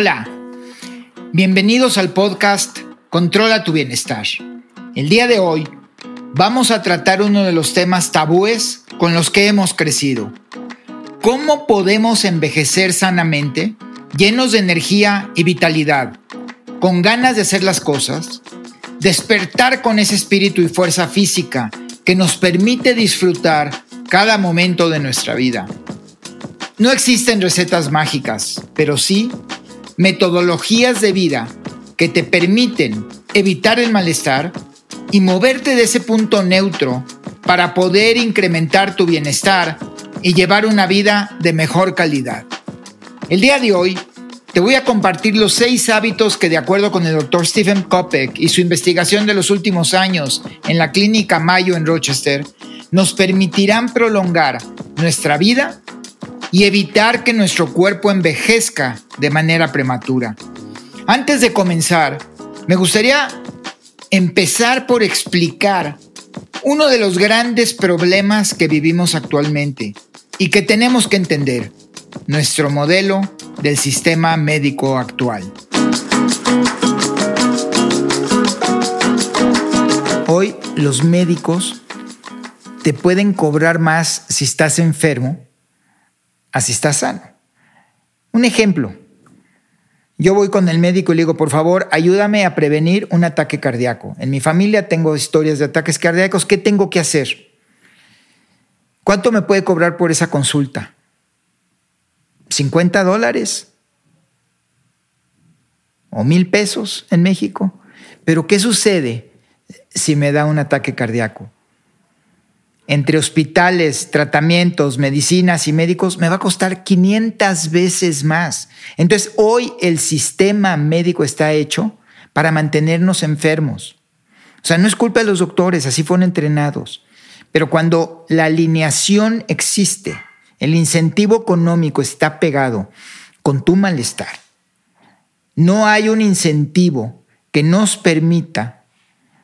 Hola, bienvenidos al podcast Controla tu bienestar. El día de hoy vamos a tratar uno de los temas tabúes con los que hemos crecido. ¿Cómo podemos envejecer sanamente, llenos de energía y vitalidad, con ganas de hacer las cosas, despertar con ese espíritu y fuerza física que nos permite disfrutar cada momento de nuestra vida? No existen recetas mágicas, pero sí metodologías de vida que te permiten evitar el malestar y moverte de ese punto neutro para poder incrementar tu bienestar y llevar una vida de mejor calidad. El día de hoy te voy a compartir los seis hábitos que de acuerdo con el doctor Stephen Kopeck y su investigación de los últimos años en la clínica Mayo en Rochester, nos permitirán prolongar nuestra vida y evitar que nuestro cuerpo envejezca de manera prematura. Antes de comenzar, me gustaría empezar por explicar uno de los grandes problemas que vivimos actualmente y que tenemos que entender, nuestro modelo del sistema médico actual. Hoy los médicos te pueden cobrar más si estás enfermo así está sano. Un ejemplo. Yo voy con el médico y le digo, por favor, ayúdame a prevenir un ataque cardíaco. En mi familia tengo historias de ataques cardíacos. ¿Qué tengo que hacer? ¿Cuánto me puede cobrar por esa consulta? ¿50 dólares? ¿O mil pesos en México? Pero ¿qué sucede si me da un ataque cardíaco? Entre hospitales, tratamientos, medicinas y médicos, me va a costar 500 veces más. Entonces, hoy el sistema médico está hecho para mantenernos enfermos. O sea, no es culpa de los doctores, así fueron entrenados. Pero cuando la alineación existe, el incentivo económico está pegado con tu malestar, no hay un incentivo que nos permita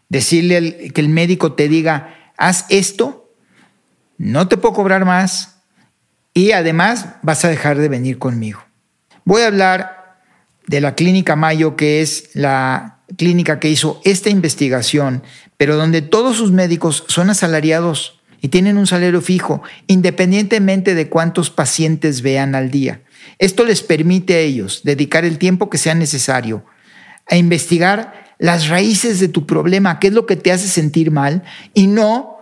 decirle que el médico te diga, haz esto no te puedo cobrar más y además vas a dejar de venir conmigo. Voy a hablar de la clínica Mayo, que es la clínica que hizo esta investigación, pero donde todos sus médicos son asalariados y tienen un salario fijo, independientemente de cuántos pacientes vean al día. Esto les permite a ellos dedicar el tiempo que sea necesario a investigar las raíces de tu problema, qué es lo que te hace sentir mal, y no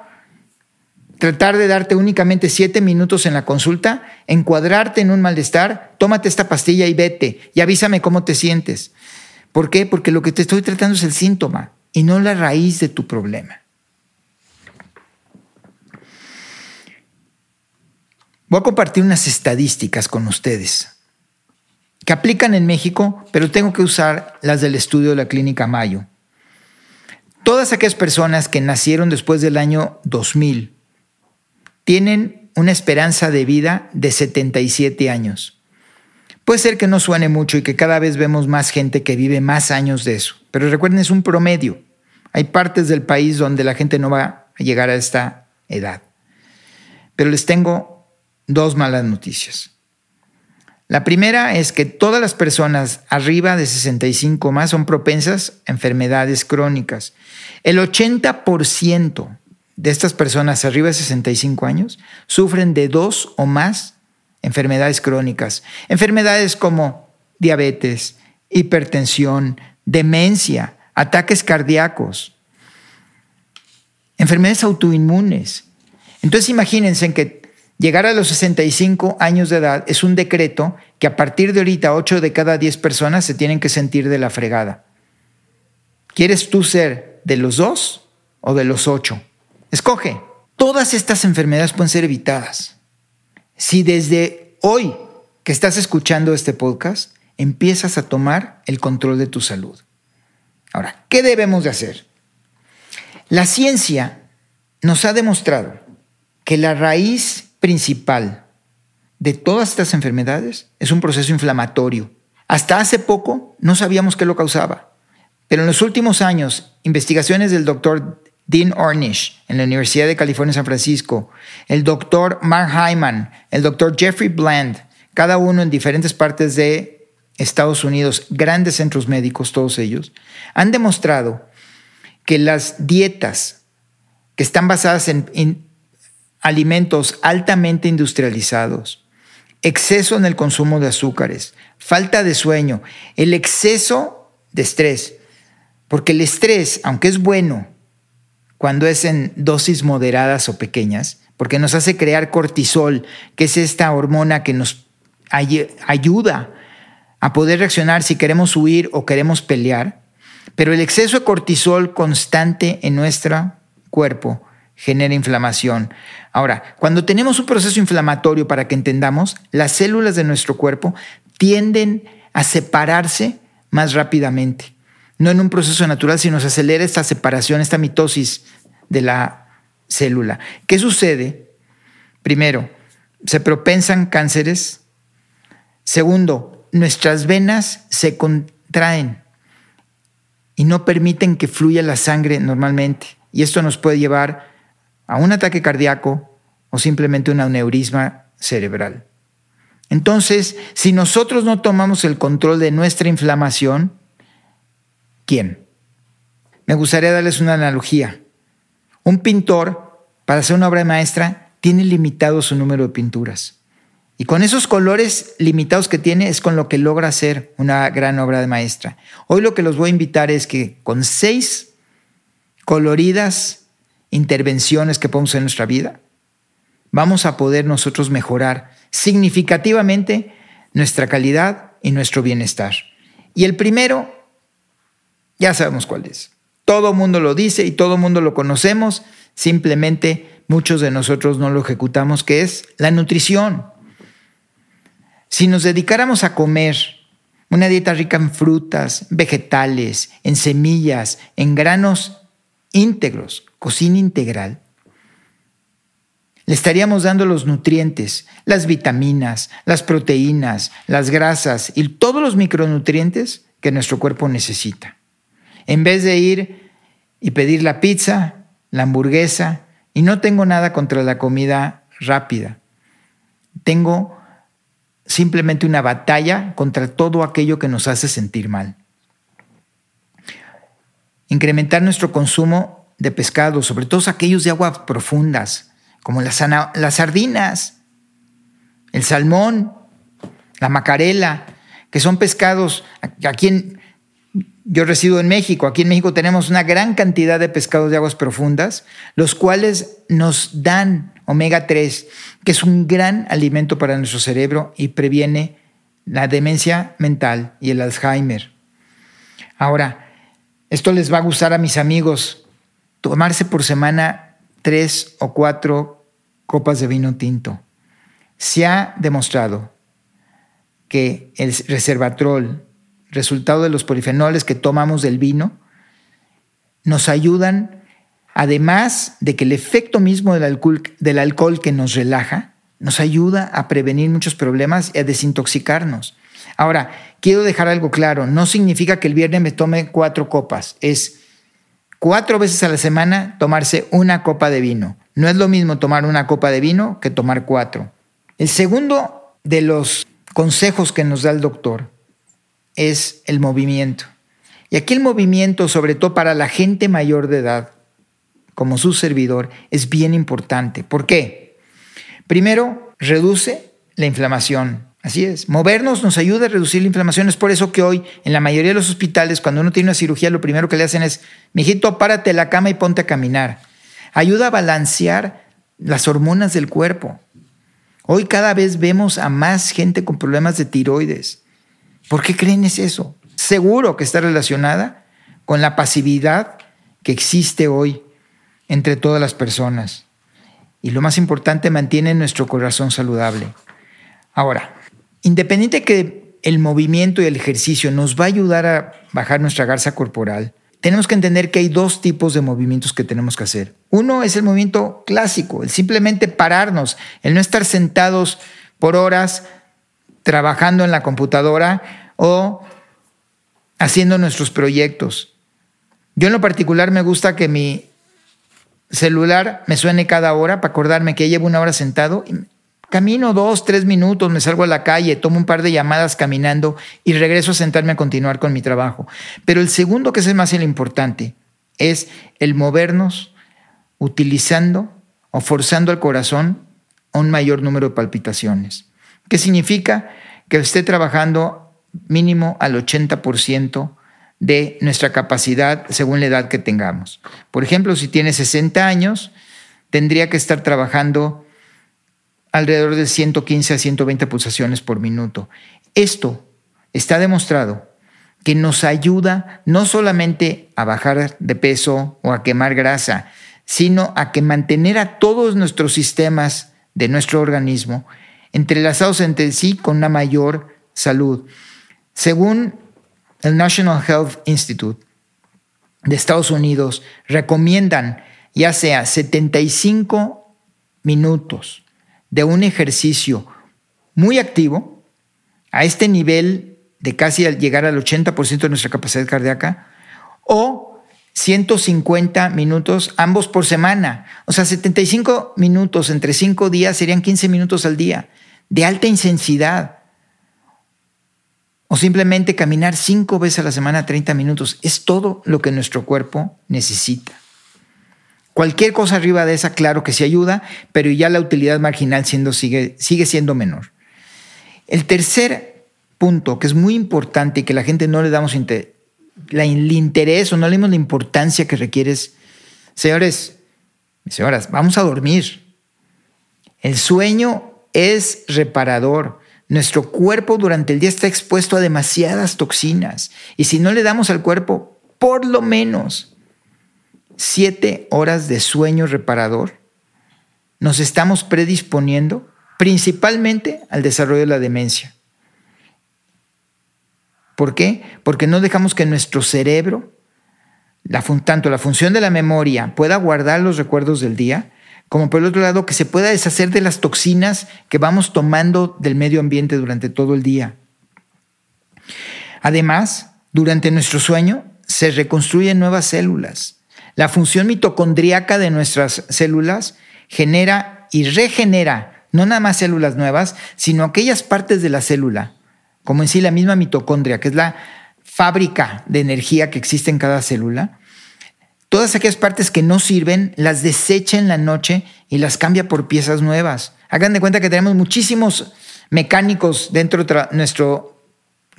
tratar de darte únicamente siete minutos en la consulta, encuadrarte en un malestar, tómate esta pastilla y vete y avísame cómo te sientes. ¿Por qué? Porque lo que te estoy tratando es el síntoma y no la raíz de tu problema. Voy a compartir unas estadísticas con ustedes que aplican en México, pero tengo que usar las del estudio de la Clínica Mayo. Todas aquellas personas que nacieron después del año 2000 tienen una esperanza de vida de 77 años. Puede ser que no suene mucho y que cada vez vemos más gente que vive más años de eso, pero recuerden, es un promedio. Hay partes del país donde la gente no va a llegar a esta edad. Pero les tengo dos malas noticias. La primera es que todas las personas arriba de 65 más son propensas a enfermedades crónicas. El 80% de estas personas arriba de 65 años sufren de dos o más enfermedades crónicas. Enfermedades como diabetes, hipertensión, demencia, ataques cardíacos, enfermedades autoinmunes. Entonces imagínense que llegar a los 65 años de edad es un decreto que a partir de ahorita 8 de cada 10 personas se tienen que sentir de la fregada. ¿Quieres tú ser de los dos o de los ocho? Escoge. Todas estas enfermedades pueden ser evitadas. Si desde hoy que estás escuchando este podcast empiezas a tomar el control de tu salud. Ahora, ¿qué debemos de hacer? La ciencia nos ha demostrado que la raíz principal de todas estas enfermedades es un proceso inflamatorio. Hasta hace poco no sabíamos qué lo causaba, pero en los últimos años, investigaciones del doctor Dean Ornish en la Universidad de California San Francisco, el doctor Mark Hyman, el doctor Jeffrey Bland, cada uno en diferentes partes de Estados Unidos, grandes centros médicos, todos ellos, han demostrado que las dietas que están basadas en, alimentos altamente industrializados, exceso en el consumo de azúcares, falta de sueño, el exceso de estrés, porque el estrés, aunque es bueno cuando es en dosis moderadas o pequeñas, porque nos hace crear cortisol, que es esta hormona que nos ayuda a poder reaccionar si queremos huir o queremos pelear, pero el exceso de cortisol constante en nuestro cuerpo genera inflamación. Ahora, cuando tenemos un proceso inflamatorio, para que entendamos, las células de nuestro cuerpo tienden a separarse más rápidamente. No en un proceso natural, sino se acelera esta separación, esta mitosis de la célula. ¿Qué sucede? Primero, se propensan cánceres. Segundo, nuestras venas se contraen y no permiten que fluya la sangre normalmente. Y esto nos puede llevar a un ataque cardíaco o simplemente un aneurisma cerebral. Entonces, si nosotros no tomamos el control de nuestra inflamación, ¿quién? Me gustaría darles una analogía. Un pintor, para hacer una obra maestra, tiene limitado su número de pinturas. Y con esos colores limitados que tiene es con lo que logra hacer una gran obra de maestra. Hoy lo que los voy a invitar es que con seis coloridas intervenciones que podemos hacer en nuestra vida, vamos a poder nosotros mejorar significativamente nuestra calidad y nuestro bienestar. Y el primero, ya sabemos cuál es. Todo mundo lo dice y todo mundo lo conocemos, simplemente muchos de nosotros no lo ejecutamos, que es la nutrición. Si nos dedicáramos a comer una dieta rica en frutas, vegetales, en semillas, en granos íntegros, cocina integral, le estaríamos dando los nutrientes, las vitaminas, las proteínas, las grasas y todos los micronutrientes que nuestro cuerpo necesita. En vez de ir y pedir la pizza, la hamburguesa, y no tengo nada contra la comida rápida. Tengo simplemente una batalla contra todo aquello que nos hace sentir mal. Incrementar nuestro consumo de pescado, sobre todo aquellos de aguas profundas, como las, las sardinas, el salmón, la macarela, que son pescados, aquí en, yo resido en México, aquí en México tenemos una gran cantidad de pescados de aguas profundas, los cuales nos dan omega 3, que es un gran alimento para nuestro cerebro y previene la demencia mental y el Alzheimer. Ahora, esto les va a gustar a mis amigos, tomarse por semana tres o cuatro copas de vino tinto. Se ha demostrado que el reservatrol, resultado de los polifenoles que tomamos del vino, nos ayudan, además de que el efecto mismo del alcohol, del alcohol que nos relaja, nos ayuda a prevenir muchos problemas y a desintoxicarnos. Ahora, quiero dejar algo claro, no significa que el viernes me tome cuatro copas, es cuatro veces a la semana tomarse una copa de vino. No es lo mismo tomar una copa de vino que tomar cuatro. El segundo de los consejos que nos da el doctor es el movimiento. Y aquí el movimiento, sobre todo para la gente mayor de edad, como su servidor, es bien importante. ¿Por qué? Primero, reduce la inflamación. Así es. Movernos nos ayuda a reducir la inflamación. Es por eso que hoy, en la mayoría de los hospitales, cuando uno tiene una cirugía, lo primero que le hacen es, mijito, párate de la cama y ponte a caminar. Ayuda a balancear las hormonas del cuerpo. Hoy cada vez vemos a más gente con problemas de tiroides, ¿Por qué creen es eso? Seguro que está relacionada con la pasividad que existe hoy entre todas las personas. Y lo más importante, mantiene nuestro corazón saludable. Ahora, independiente que el movimiento y el ejercicio nos va a ayudar a bajar nuestra garza corporal, tenemos que entender que hay dos tipos de movimientos que tenemos que hacer. Uno es el movimiento clásico, el simplemente pararnos, el no estar sentados por horas trabajando en la computadora o haciendo nuestros proyectos. Yo en lo particular me gusta que mi celular me suene cada hora para acordarme que llevo una hora sentado camino dos, tres minutos, me salgo a la calle, tomo un par de llamadas caminando y regreso a sentarme a continuar con mi trabajo. Pero el segundo, que es el más importante, es el movernos utilizando o forzando al corazón a un mayor número de palpitaciones. ¿Qué significa? Que esté trabajando mínimo al 80% de nuestra capacidad según la edad que tengamos. Por ejemplo, si tiene 60 años, tendría que estar trabajando alrededor de 115 a 120 pulsaciones por minuto. Esto está demostrado que nos ayuda no solamente a bajar de peso o a quemar grasa, sino a que mantener a todos nuestros sistemas de nuestro organismo entrelazados entre sí con una mayor salud. Según el National Health Institute de Estados Unidos, recomiendan ya sea 75 minutos de un ejercicio muy activo, a este nivel de casi llegar al 80% de nuestra capacidad cardíaca, o 150 minutos ambos por semana. O sea, 75 minutos entre 5 días serían 15 minutos al día de alta intensidad. O simplemente caminar 5 veces a la semana 30 minutos. Es todo lo que nuestro cuerpo necesita. Cualquier cosa arriba de esa, claro que sí ayuda, pero ya la utilidad marginal siendo, sigue, sigue siendo menor. El tercer punto, que es muy importante y que la gente no le damos la, el interés o no le damos la importancia que requiere señores, señoras, vamos a dormir. El sueño es reparador. Nuestro cuerpo durante el día está expuesto a demasiadas toxinas y si no le damos al cuerpo por lo menos siete horas de sueño reparador, nos estamos predisponiendo principalmente al desarrollo de la demencia. ¿Por qué? Porque no dejamos que nuestro cerebro, tanto la función de la memoria, pueda guardar los recuerdos del día, como por el otro lado que se pueda deshacer de las toxinas que vamos tomando del medio ambiente durante todo el día. Además, durante nuestro sueño se reconstruyen nuevas células, la función mitocondriaca de nuestras células genera y regenera no nada más células nuevas, sino aquellas partes de la célula, como en sí la misma mitocondria, que es la fábrica de energía que existe en cada célula. Todas aquellas partes que no sirven las desecha en la noche y las cambia por piezas nuevas. Hagan de cuenta que tenemos muchísimos mecánicos dentro de nuestro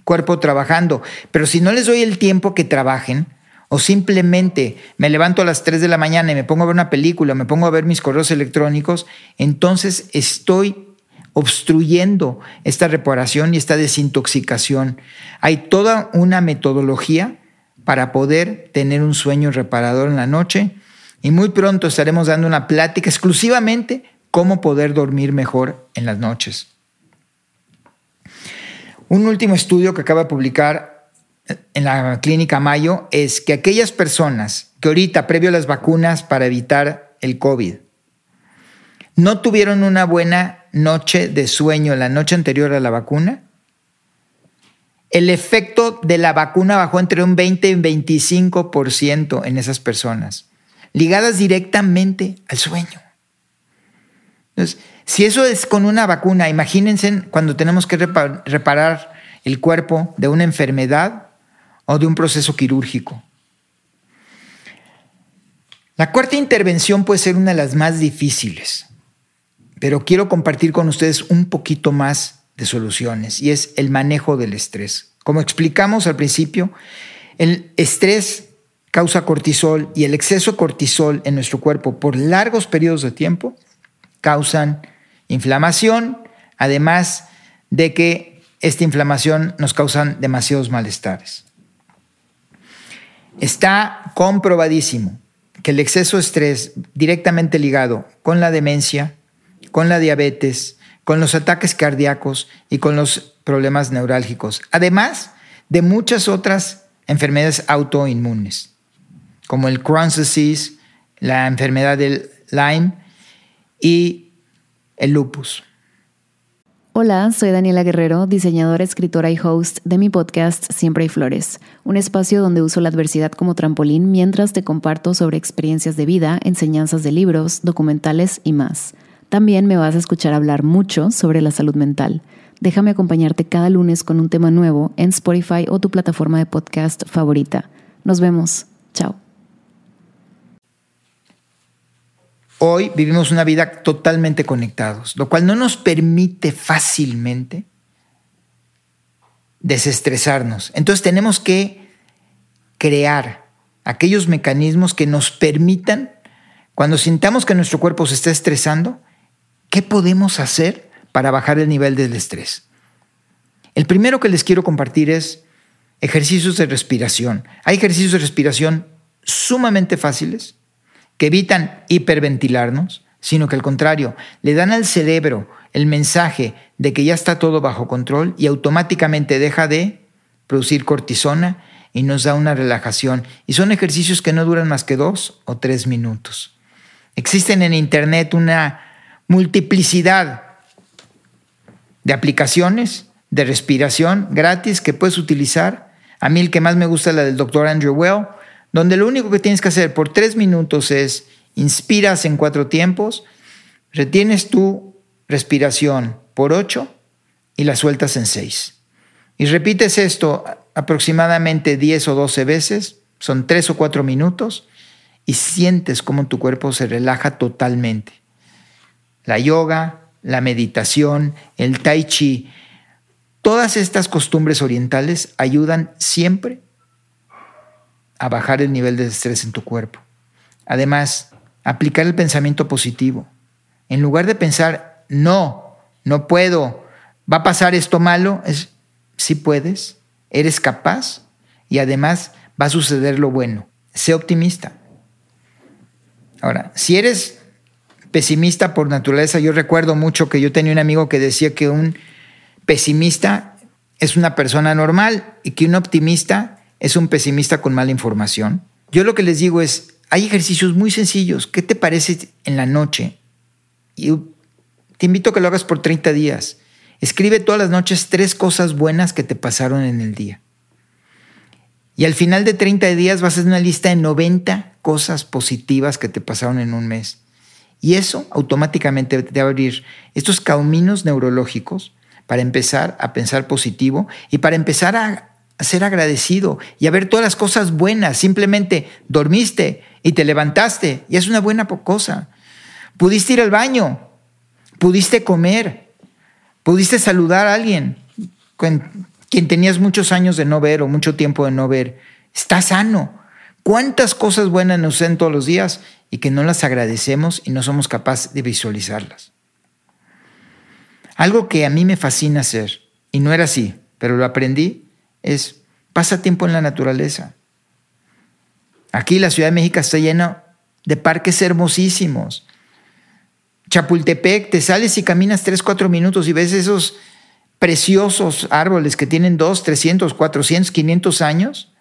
cuerpo trabajando, pero si no les doy el tiempo que trabajen, o simplemente me levanto a las 3 de la mañana y me pongo a ver una película, me pongo a ver mis correos electrónicos, entonces estoy obstruyendo esta reparación y esta desintoxicación. Hay toda una metodología para poder tener un sueño reparador en la noche y muy pronto estaremos dando una plática exclusivamente cómo poder dormir mejor en las noches. Un último estudio que acaba de publicar en la clínica Mayo es que aquellas personas que ahorita, previo a las vacunas para evitar el COVID, no tuvieron una buena noche de sueño la noche anterior a la vacuna, el efecto de la vacuna bajó entre un 20 y un 25% en esas personas, ligadas directamente al sueño. Entonces, si eso es con una vacuna, imagínense cuando tenemos que reparar el cuerpo de una enfermedad o de un proceso quirúrgico. La cuarta intervención puede ser una de las más difíciles, pero quiero compartir con ustedes un poquito más de soluciones y es el manejo del estrés. Como explicamos al principio, el estrés causa cortisol y el exceso de cortisol en nuestro cuerpo por largos periodos de tiempo causan inflamación, además de que esta inflamación nos causa demasiados malestares. Está comprobadísimo que el exceso de estrés directamente ligado con la demencia, con la diabetes, con los ataques cardíacos y con los problemas neurálgicos, además de muchas otras enfermedades autoinmunes, como el Crohn's disease, la enfermedad del Lyme y el lupus. Hola, soy Daniela Guerrero, diseñadora, escritora y host de mi podcast Siempre hay Flores, un espacio donde uso la adversidad como trampolín mientras te comparto sobre experiencias de vida, enseñanzas de libros, documentales y más. También me vas a escuchar hablar mucho sobre la salud mental. Déjame acompañarte cada lunes con un tema nuevo en Spotify o tu plataforma de podcast favorita. Nos vemos. Chao. Hoy vivimos una vida totalmente conectados, lo cual no nos permite fácilmente desestresarnos. Entonces tenemos que crear aquellos mecanismos que nos permitan, cuando sintamos que nuestro cuerpo se está estresando, ¿qué podemos hacer para bajar el nivel del estrés? El primero que les quiero compartir es ejercicios de respiración. Hay ejercicios de respiración sumamente fáciles que evitan hiperventilarnos, sino que al contrario, le dan al cerebro el mensaje de que ya está todo bajo control y automáticamente deja de producir cortisona y nos da una relajación. Y son ejercicios que no duran más que dos o tres minutos. Existen en Internet una multiplicidad de aplicaciones de respiración gratis que puedes utilizar. A mí el que más me gusta es la del doctor Andrew Well, donde lo único que tienes que hacer por tres minutos es inspiras en cuatro tiempos, retienes tu respiración por ocho y la sueltas en seis. Y repites esto aproximadamente 10 o 12 veces, son tres o cuatro minutos, y sientes cómo tu cuerpo se relaja totalmente. La yoga, la meditación, el tai chi, todas estas costumbres orientales ayudan siempre a bajar el nivel de estrés en tu cuerpo. Además, aplicar el pensamiento positivo. En lugar de pensar, no, no puedo, va a pasar esto malo, es, sí puedes, eres capaz y además va a suceder lo bueno. Sé optimista. Ahora, si eres pesimista por naturaleza, yo recuerdo mucho que yo tenía un amigo que decía que un pesimista es una persona normal y que un optimista es un pesimista con mala información. Yo lo que les digo es, hay ejercicios muy sencillos. ¿Qué te parece en la noche? Y te invito a que lo hagas por 30 días. Escribe todas las noches tres cosas buenas que te pasaron en el día. Y al final de 30 días vas a hacer una lista de 90 cosas positivas que te pasaron en un mes. Y eso automáticamente te va a abrir estos caminos neurológicos para empezar a pensar positivo y para empezar a ser agradecido y a ver todas las cosas buenas. Simplemente dormiste y te levantaste y es una buena cosa. Pudiste ir al baño, pudiste comer, pudiste saludar a alguien con quien tenías muchos años de no ver o mucho tiempo de no ver. Está sano. ¿Cuántas cosas buenas nos hacen todos los días y que no las agradecemos y no somos capaces de visualizarlas? Algo que a mí me fascina hacer, y no era así, pero lo aprendí, es pasa tiempo en la naturaleza. Aquí la Ciudad de México está llena de parques hermosísimos. Chapultepec, te sales y caminas 3, 4 minutos y ves esos preciosos árboles que tienen 2, 300, 400, 500 años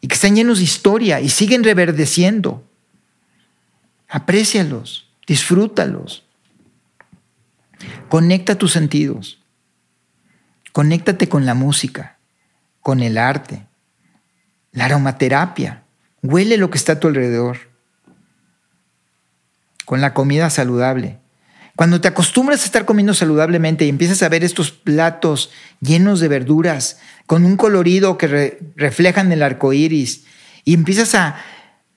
y que están llenos de historia y siguen reverdeciendo. Aprécialos, disfrútalos. Conecta tus sentidos. Conéctate con la música con el arte, la aromaterapia. Huele lo que está a tu alrededor. Con la comida saludable. Cuando te acostumbras a estar comiendo saludablemente y empiezas a ver estos platos llenos de verduras, con un colorido que reflejan el arco iris, y empiezas a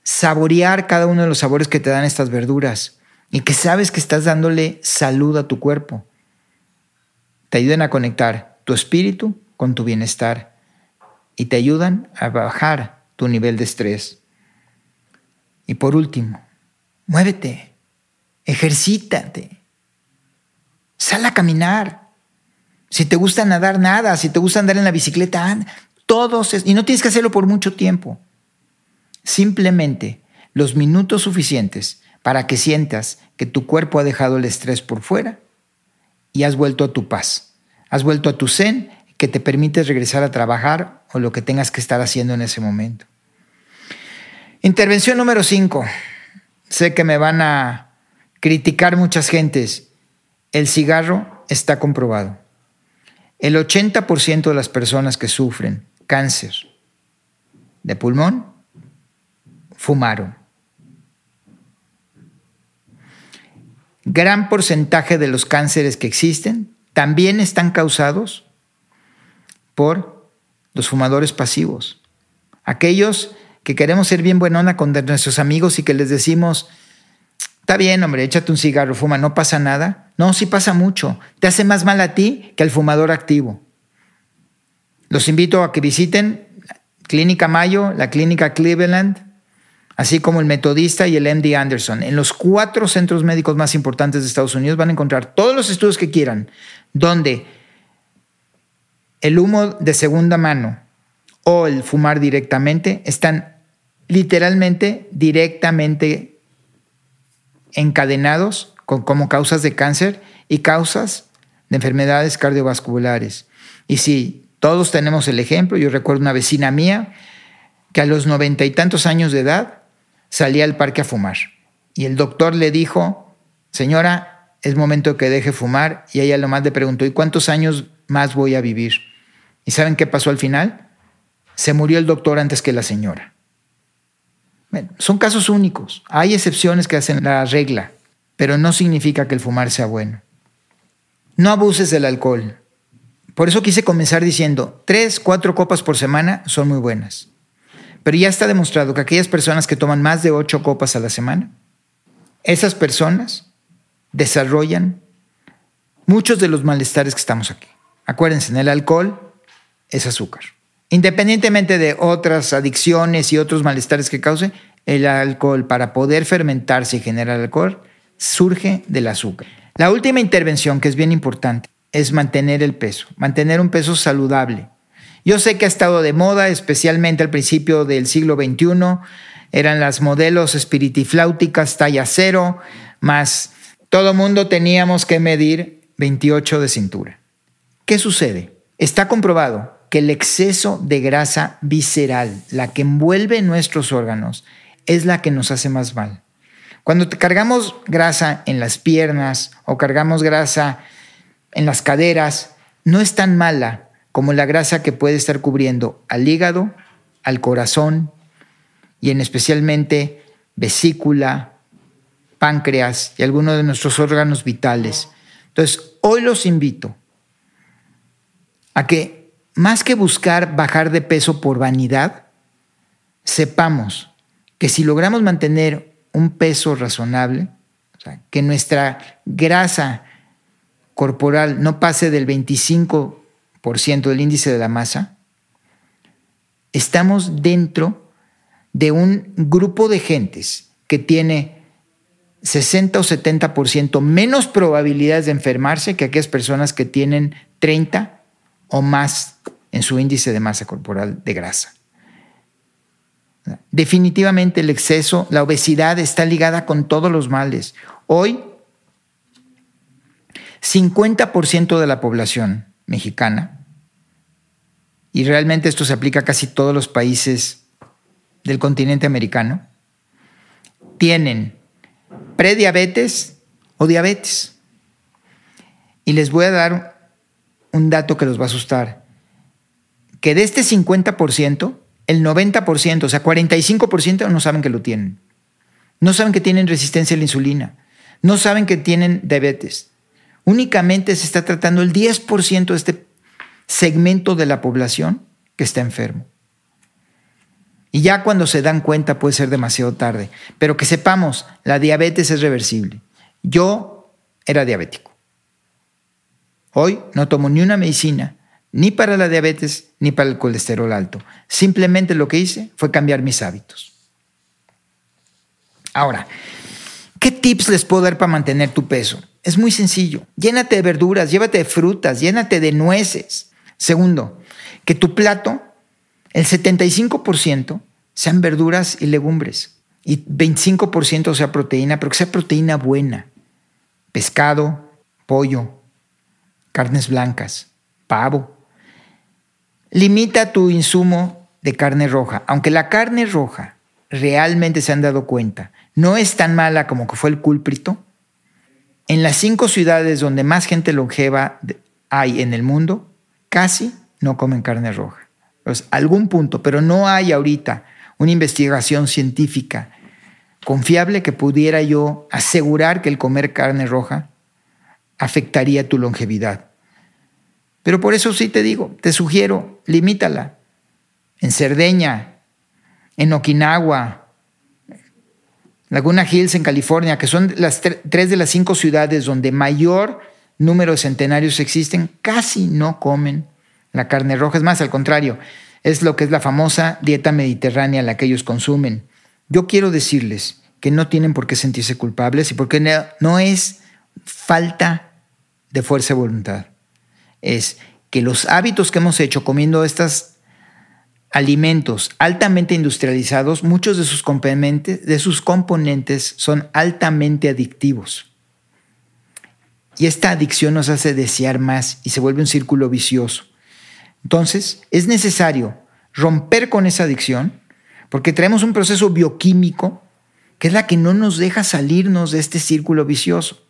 saborear cada uno de los sabores que te dan estas verduras, y que sabes que estás dándole salud a tu cuerpo, te ayudan a conectar tu espíritu con tu bienestar y te ayudan a bajar tu nivel de estrés. Y por último, muévete, ejercítate, sal a caminar. Si te gusta nadar, nada. Si te gusta andar en la bicicleta, Todos, y no tienes que hacerlo por mucho tiempo. Simplemente los minutos suficientes para que sientas que tu cuerpo ha dejado el estrés por fuera y has vuelto a tu paz. Has vuelto a tu zen que te permites regresar a trabajar o lo que tengas que estar haciendo en ese momento. Intervención número 5. Sé que me van a criticar muchas gentes. El cigarro está comprobado. El 80% de las personas que sufren cáncer de pulmón fumaron. gran porcentaje de los cánceres que existen también están causados por los fumadores pasivos. Aquellos que queremos ser bien buenona con nuestros amigos y que les decimos, está bien, hombre, échate un cigarro, fuma, no pasa nada. No, sí pasa mucho. Te hace más mal a ti que al fumador activo. Los invito a que visiten Clínica Mayo, la Clínica Cleveland, así como el Metodista y el MD Anderson. En los cuatro centros médicos más importantes de Estados Unidos van a encontrar todos los estudios que quieran, donde el humo de segunda mano o el fumar directamente están literalmente, directamente encadenados como causas de cáncer y causas de enfermedades cardiovasculares. Y si todos tenemos el ejemplo, yo recuerdo una vecina mía que a los noventa y tantos años de edad salía al parque a fumar. Y el doctor le dijo, señora, es momento que deje fumar. Y ella lo más le preguntó, ¿y cuántos años más voy a vivir? ¿Y saben qué pasó al final? Se murió el doctor antes que la señora. son casos únicos. Hay excepciones que hacen la regla, pero no significa que el fumar sea bueno. No abuses del alcohol. Por eso quise comenzar diciendo, tres, cuatro copas por semana son muy buenas. Pero ya está demostrado que aquellas personas que toman más de ocho copas a la semana, esas personas desarrollan muchos de los malestares que estamos aquí. Acuérdense, en el alcohol es azúcar. Independientemente de otras adicciones y otros malestares que cause, el alcohol para poder fermentarse y generar alcohol surge del azúcar. La última intervención, que es bien importante, es mantener el peso, mantener un peso saludable. Yo sé que ha estado de moda, especialmente al principio del siglo XXI. Eran las modelos espiritifláuticas talla cero, más todo mundo teníamos que medir 28 de cintura. ¿Qué sucede? Está comprobado que el exceso de grasa visceral, la que envuelve nuestros órganos, es la que nos hace más mal. Cuando cargamos grasa en las piernas o cargamos grasa en las caderas, no es tan mala como la grasa que puede estar cubriendo al hígado, al corazón y en especialmente vesícula, páncreas y algunos de nuestros órganos vitales. Entonces, hoy los invito a que más que buscar bajar de peso por vanidad, sepamos que si logramos mantener un peso razonable, que nuestra grasa corporal no pase del 25 del índice de la masa, estamos dentro de un grupo de gentes que tiene 60 o 70% menos probabilidades de enfermarse que aquellas personas que tienen 30 o más en su índice de masa corporal de grasa. Definitivamente el exceso, la obesidad está ligada con todos los males. Hoy, 50% de la población mexicana, y realmente esto se aplica a casi todos los países del continente americano, tienen prediabetes o diabetes. Y les voy a dar un dato que los va a asustar, que de este 50%, el 90%, o sea, 45% no saben que lo tienen. No saben que tienen resistencia a la insulina. No saben que tienen diabetes. Únicamente se está tratando el 10% de este segmento de la población que está enfermo. Y ya cuando se dan cuenta puede ser demasiado tarde. Pero que sepamos, la diabetes es reversible. Yo era diabético. Hoy no tomo ni una medicina, ni para la diabetes, ni para el colesterol alto. Simplemente lo que hice fue cambiar mis hábitos. Ahora, ¿qué tips les puedo dar para mantener tu peso? Es muy sencillo. Llénate de verduras, llévate de frutas, llénate de nueces. Segundo, que tu plato, el 75% sean verduras y legumbres y 25% sea proteína, pero que sea proteína buena. Pescado, pollo, carnes blancas, pavo. Limita tu insumo de carne roja, aunque la carne roja realmente se han dado cuenta, no es tan mala como que fue el culprito. En las cinco ciudades donde más gente longeva hay en el mundo, casi no comen carne roja. Pues algún punto, pero no hay ahorita una investigación científica confiable que pudiera yo asegurar que el comer carne roja afectaría tu longevidad. Pero por eso sí te digo, te sugiero, limítala. En Cerdeña, en Okinawa, Laguna Hills en California, que son las tres de las cinco ciudades donde mayor número de centenarios existen, casi no comen la carne roja. Es más, al contrario, es lo que es la famosa dieta mediterránea la que ellos consumen. Yo quiero decirles que no tienen por qué sentirse culpables y porque no es falta de fuerza de voluntad. Es que los hábitos que hemos hecho comiendo estos alimentos altamente industrializados, muchos de sus componentes, son altamente adictivos. Y esta adicción nos hace desear más y se vuelve un círculo vicioso. Entonces, es necesario romper con esa adicción porque traemos un proceso bioquímico que es la que no nos deja salirnos de este círculo vicioso.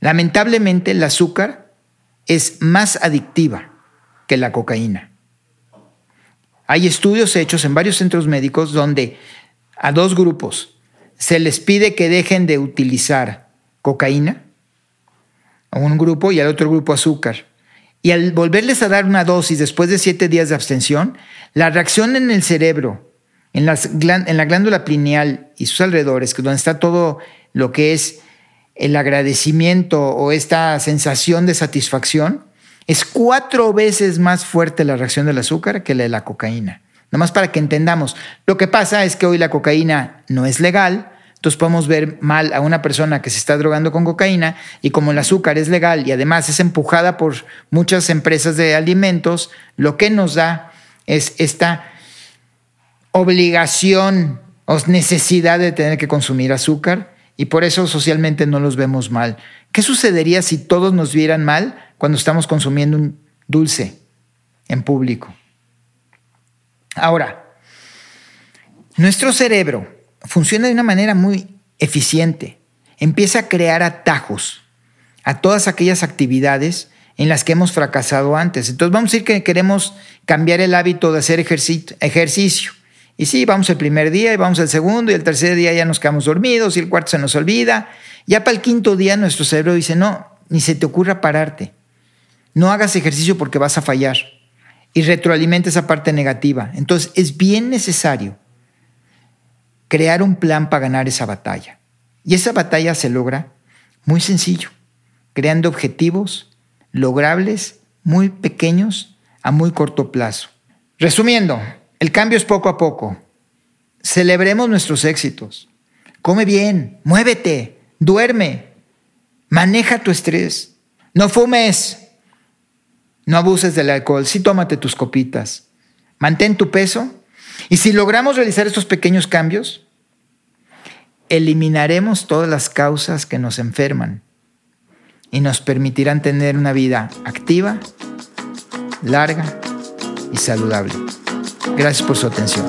Lamentablemente, el azúcar es más adictiva que la cocaína. Hay estudios hechos en varios centros médicos donde a dos grupos se les pide que dejen de utilizar cocaína, a un grupo y al otro grupo azúcar. Y al volverles a dar una dosis después de siete días de abstención, la reacción en el cerebro, en, en la glándula pineal y sus alrededores, donde está todo lo que es el agradecimiento o esta sensación de satisfacción, es cuatro veces más fuerte la reacción del azúcar que la de la cocaína. Nomás para que entendamos. Lo que pasa es que hoy la cocaína no es legal, entonces podemos ver mal a una persona que se está drogando con cocaína y como el azúcar es legal y además es empujada por muchas empresas de alimentos, lo que nos da es esta obligación o necesidad de tener que consumir azúcar y por eso socialmente no los vemos mal. ¿Qué sucedería si todos nos vieran mal cuando estamos consumiendo un dulce en público? Ahora, nuestro cerebro funciona de una manera muy eficiente. Empieza a crear atajos a todas aquellas actividades en las que hemos fracasado antes. Entonces vamos a decir que queremos cambiar el hábito de hacer ejercicio. Y sí, vamos el primer día y vamos el segundo y el tercer día ya nos quedamos dormidos y el cuarto se nos olvida. Ya para el quinto día nuestro cerebro dice, no, ni se te ocurra pararte. No hagas ejercicio porque vas a fallar. Y retroalimenta esa parte negativa. Entonces es bien necesario crear un plan para ganar esa batalla. Y esa batalla se logra muy sencillo, creando objetivos logrables, muy pequeños, a muy corto plazo. Resumiendo, el cambio es poco a poco. Celebremos nuestros éxitos. Come bien, muévete, duerme, maneja tu estrés. No fumes, no abuses del alcohol, sí tómate tus copitas. Mantén tu peso y si logramos realizar estos pequeños cambios, eliminaremos todas las causas que nos enferman y nos permitirán tener una vida activa, larga y saludable. Gracias por su atención.